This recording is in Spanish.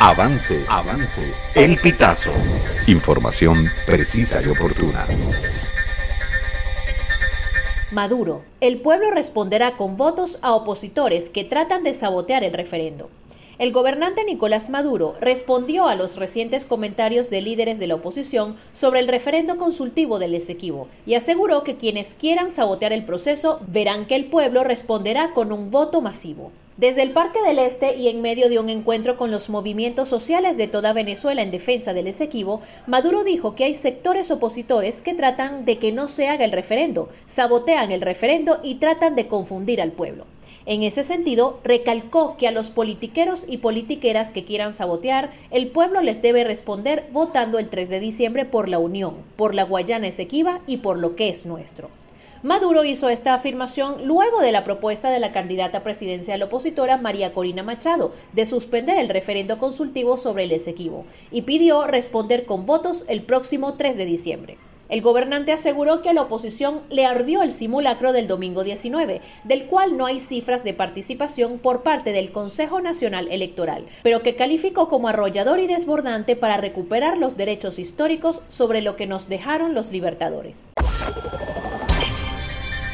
Avance, avance. El pitazo. Información precisa y oportuna. Maduro. El pueblo responderá con votos a opositores que tratan de sabotear el referendo. El gobernante Nicolás Maduro respondió a los recientes comentarios de líderes de la oposición sobre el referendo consultivo del Esequibo y aseguró que quienes quieran sabotear el proceso verán que el pueblo responderá con un voto masivo. Desde el Parque del Este y en medio de un encuentro con los movimientos sociales de toda Venezuela en defensa del Esequibo, Maduro dijo que hay sectores opositores que tratan de que no se haga el referendo, sabotean el referendo y tratan de confundir al pueblo. En ese sentido, recalcó que a los politiqueros y politiqueras que quieran sabotear, el pueblo les debe responder votando el 3 de diciembre por la Unión, por la Guayana Esequiba y por lo que es nuestro. Maduro hizo esta afirmación luego de la propuesta de la candidata presidencial opositora María Corina Machado de suspender el referendo consultivo sobre el Esequibo y pidió responder con votos el próximo 3 de diciembre. El gobernante aseguró que a la oposición le ardió el simulacro del domingo 19, del cual no hay cifras de participación por parte del Consejo Nacional Electoral, pero que calificó como arrollador y desbordante para recuperar los derechos históricos sobre lo que nos dejaron los libertadores.